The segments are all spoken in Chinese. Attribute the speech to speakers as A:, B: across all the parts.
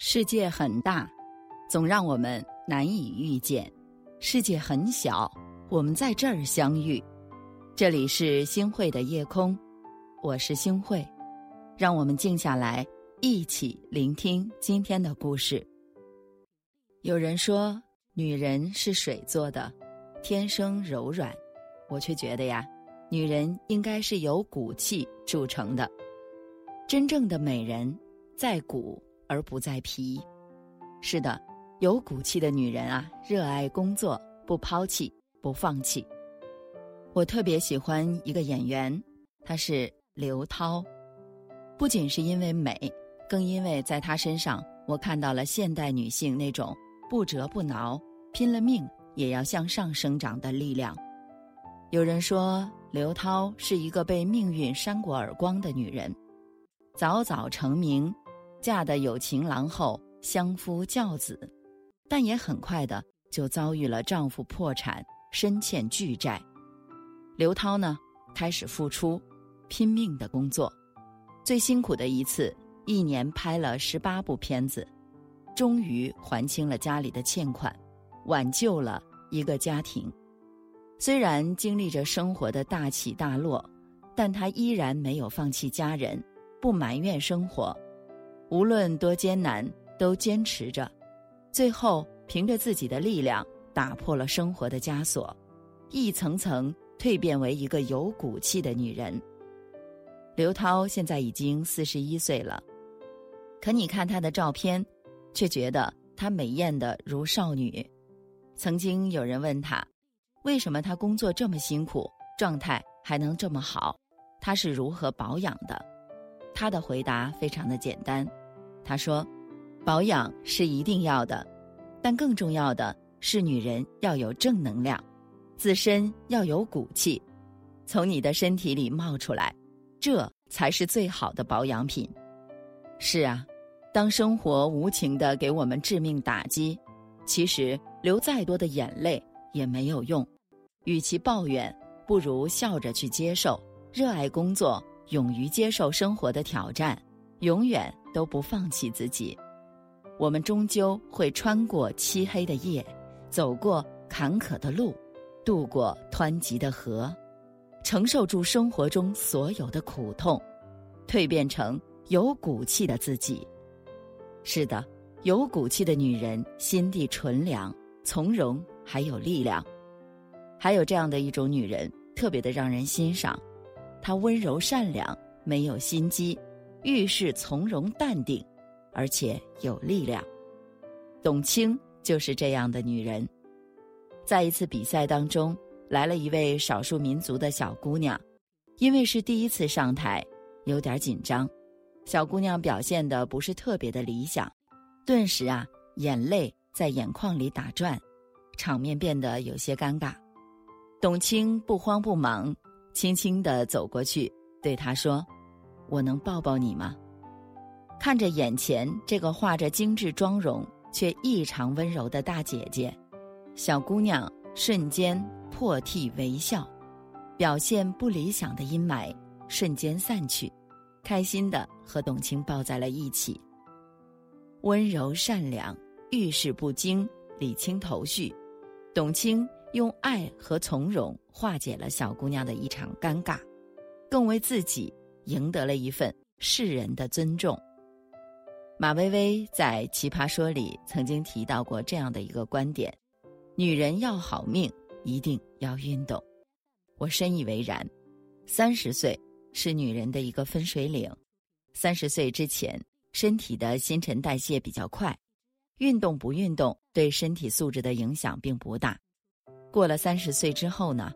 A: 世界很大，总让我们难以遇见；世界很小，我们在这儿相遇。这里是星汇的夜空，我是星汇，让我们静下来，一起聆听今天的故事。有人说，女人是水做的，天生柔软，我却觉得呀，女人应该是由骨气铸成的。真正的美人，在骨。而不再皮，是的，有骨气的女人啊，热爱工作，不抛弃，不放弃。我特别喜欢一个演员，她是刘涛，不仅是因为美，更因为在她身上，我看到了现代女性那种不折不挠、拼了命也要向上生长的力量。有人说，刘涛是一个被命运扇过耳光的女人，早早成名。嫁的有情郎后，相夫教子，但也很快的就遭遇了丈夫破产，身欠巨债。刘涛呢，开始付出，拼命的工作，最辛苦的一次，一年拍了十八部片子，终于还清了家里的欠款，挽救了一个家庭。虽然经历着生活的大起大落，但她依然没有放弃家人，不埋怨生活。无论多艰难，都坚持着，最后凭着自己的力量打破了生活的枷锁，一层层蜕变为一个有骨气的女人。刘涛现在已经四十一岁了，可你看她的照片，却觉得她美艳的如少女。曾经有人问她，为什么她工作这么辛苦，状态还能这么好，她是如何保养的？她的回答非常的简单。他说：“保养是一定要的，但更重要的是女人要有正能量，自身要有骨气，从你的身体里冒出来，这才是最好的保养品。”是啊，当生活无情的给我们致命打击，其实流再多的眼泪也没有用。与其抱怨，不如笑着去接受，热爱工作，勇于接受生活的挑战，永远。都不放弃自己，我们终究会穿过漆黑的夜，走过坎坷的路，渡过湍急的河，承受住生活中所有的苦痛，蜕变成有骨气的自己。是的，有骨气的女人心地纯良、从容，还有力量。还有这样的一种女人，特别的让人欣赏，她温柔善良，没有心机。遇事从容淡定，而且有力量。董卿就是这样的女人。在一次比赛当中，来了一位少数民族的小姑娘，因为是第一次上台，有点紧张。小姑娘表现的不是特别的理想，顿时啊，眼泪在眼眶里打转，场面变得有些尴尬。董卿不慌不忙，轻轻地走过去，对她说。我能抱抱你吗？看着眼前这个画着精致妆容却异常温柔的大姐姐，小姑娘瞬间破涕为笑，表现不理想的阴霾瞬间散去，开心的和董卿抱在了一起。温柔善良，遇事不惊，理清头绪，董卿用爱和从容化解了小姑娘的一场尴尬，更为自己。赢得了一份世人的尊重。马薇薇在《奇葩说》里曾经提到过这样的一个观点：女人要好命，一定要运动。我深以为然。三十岁是女人的一个分水岭。三十岁之前，身体的新陈代谢比较快，运动不运动对身体素质的影响并不大。过了三十岁之后呢，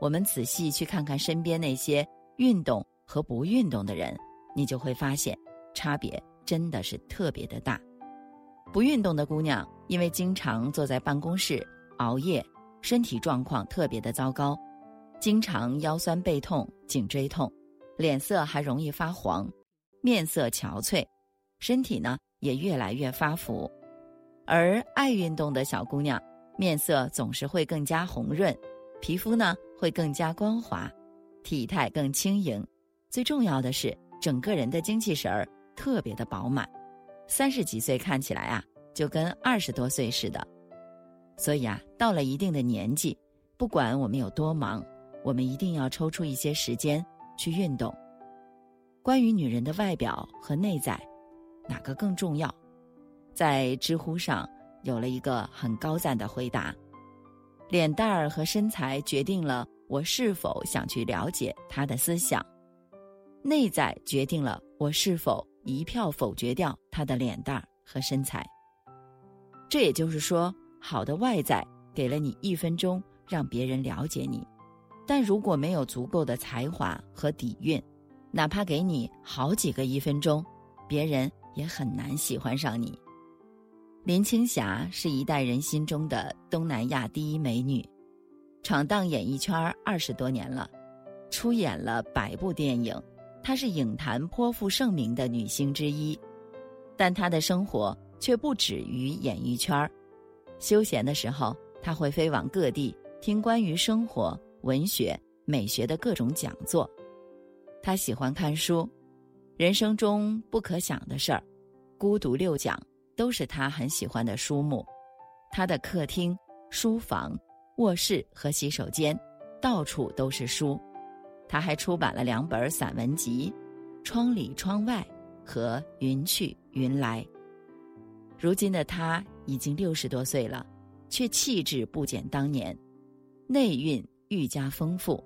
A: 我们仔细去看看身边那些运动。和不运动的人，你就会发现，差别真的是特别的大。不运动的姑娘，因为经常坐在办公室熬夜，身体状况特别的糟糕，经常腰酸背痛、颈椎痛，脸色还容易发黄，面色憔悴，身体呢也越来越发福。而爱运动的小姑娘，面色总是会更加红润，皮肤呢会更加光滑，体态更轻盈。最重要的是，整个人的精气神儿特别的饱满。三十几岁看起来啊，就跟二十多岁似的。所以啊，到了一定的年纪，不管我们有多忙，我们一定要抽出一些时间去运动。关于女人的外表和内在，哪个更重要？在知乎上有了一个很高赞的回答：脸蛋儿和身材决定了我是否想去了解他的思想，内在决定了我是否一票否决掉他的脸蛋和身材。这也就是说，好的外在给了你一分钟让别人了解你，但如果没有足够的才华和底蕴，哪怕给你好几个一分钟，别人也很难喜欢上你。林青霞是一代人心中的东南亚第一美女，闯荡演艺圈二十多年了，出演了百部电影，她是影坛颇负盛名的女星之一。但她的生活却不止于演艺圈休闲的时候，她会飞往各地听关于生活、文学、美学的各种讲座。她喜欢看书，人生中不可想的事儿，孤独六讲。都是他很喜欢的书目，他的客厅、书房、卧室和洗手间，到处都是书。他还出版了两本散文集，《窗里窗外》和《云去云来》。如今的他已经六十多岁了，却气质不减当年，内蕴愈加丰富。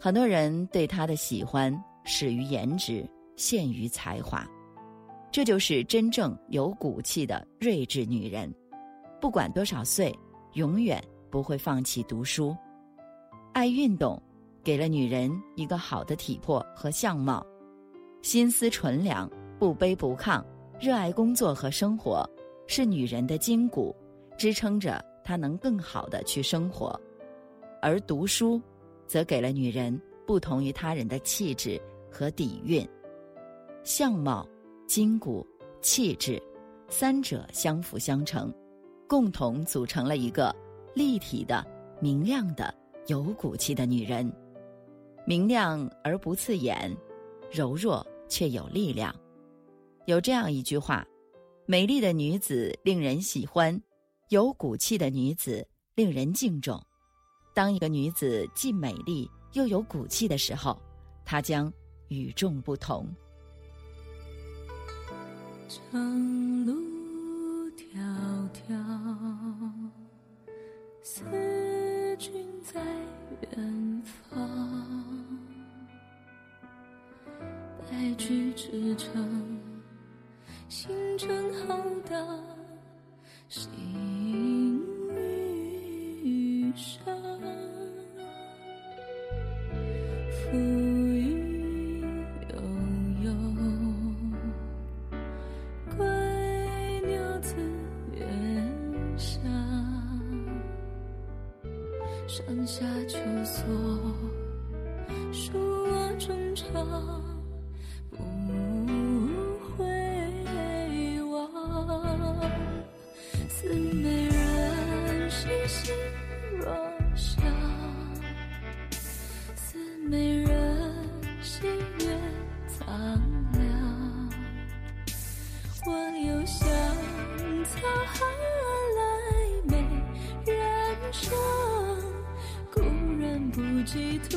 A: 很多人对他的喜欢始于颜值，陷于才华。这就是真正有骨气的睿智女人，不管多少岁，永远不会放弃读书。爱运动，给了女人一个好的体魄和相貌；心思纯良，不卑不亢，热爱工作和生活，是女人的筋骨，支撑着她能更好的去生活。而读书，则给了女人不同于他人的气质和底蕴，相貌。筋骨、气质，三者相辅相成，共同组成了一个立体的、明亮的、有骨气的女人。明亮而不刺眼，柔弱却有力量。有这样一句话：美丽的女子令人喜欢，有骨气的女子令人敬重。当一个女子既美丽又有骨气的时候，她将与众不同。
B: 长路迢迢，思君在远方。白驹之城，星辰浩大，心欲伤。心若笑，似美人心月苍凉。我又想，沧海来美人生。不及土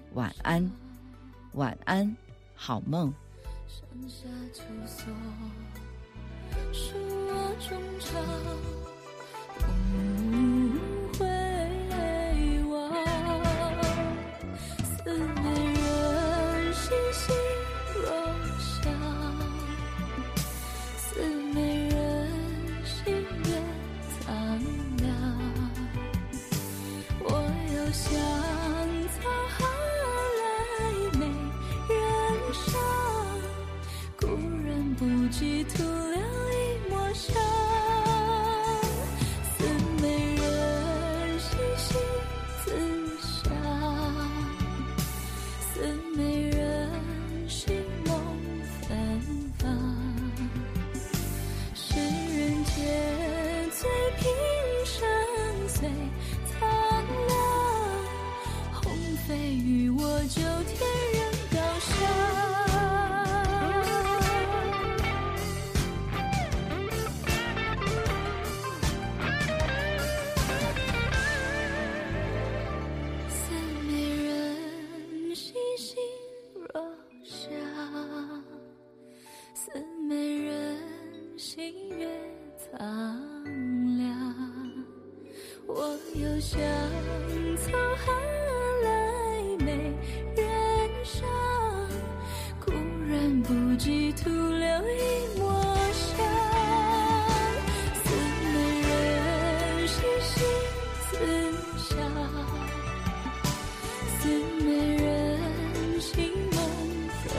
A: 晚安，晚安，好梦。
B: 心若想。非与我九天人高相思美人，心心若相思美人，心月苍凉。我有香草海。人生固然不及，徒留一抹香。思美人兮，心似萧；思美人兮，梦芬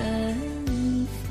B: 芳。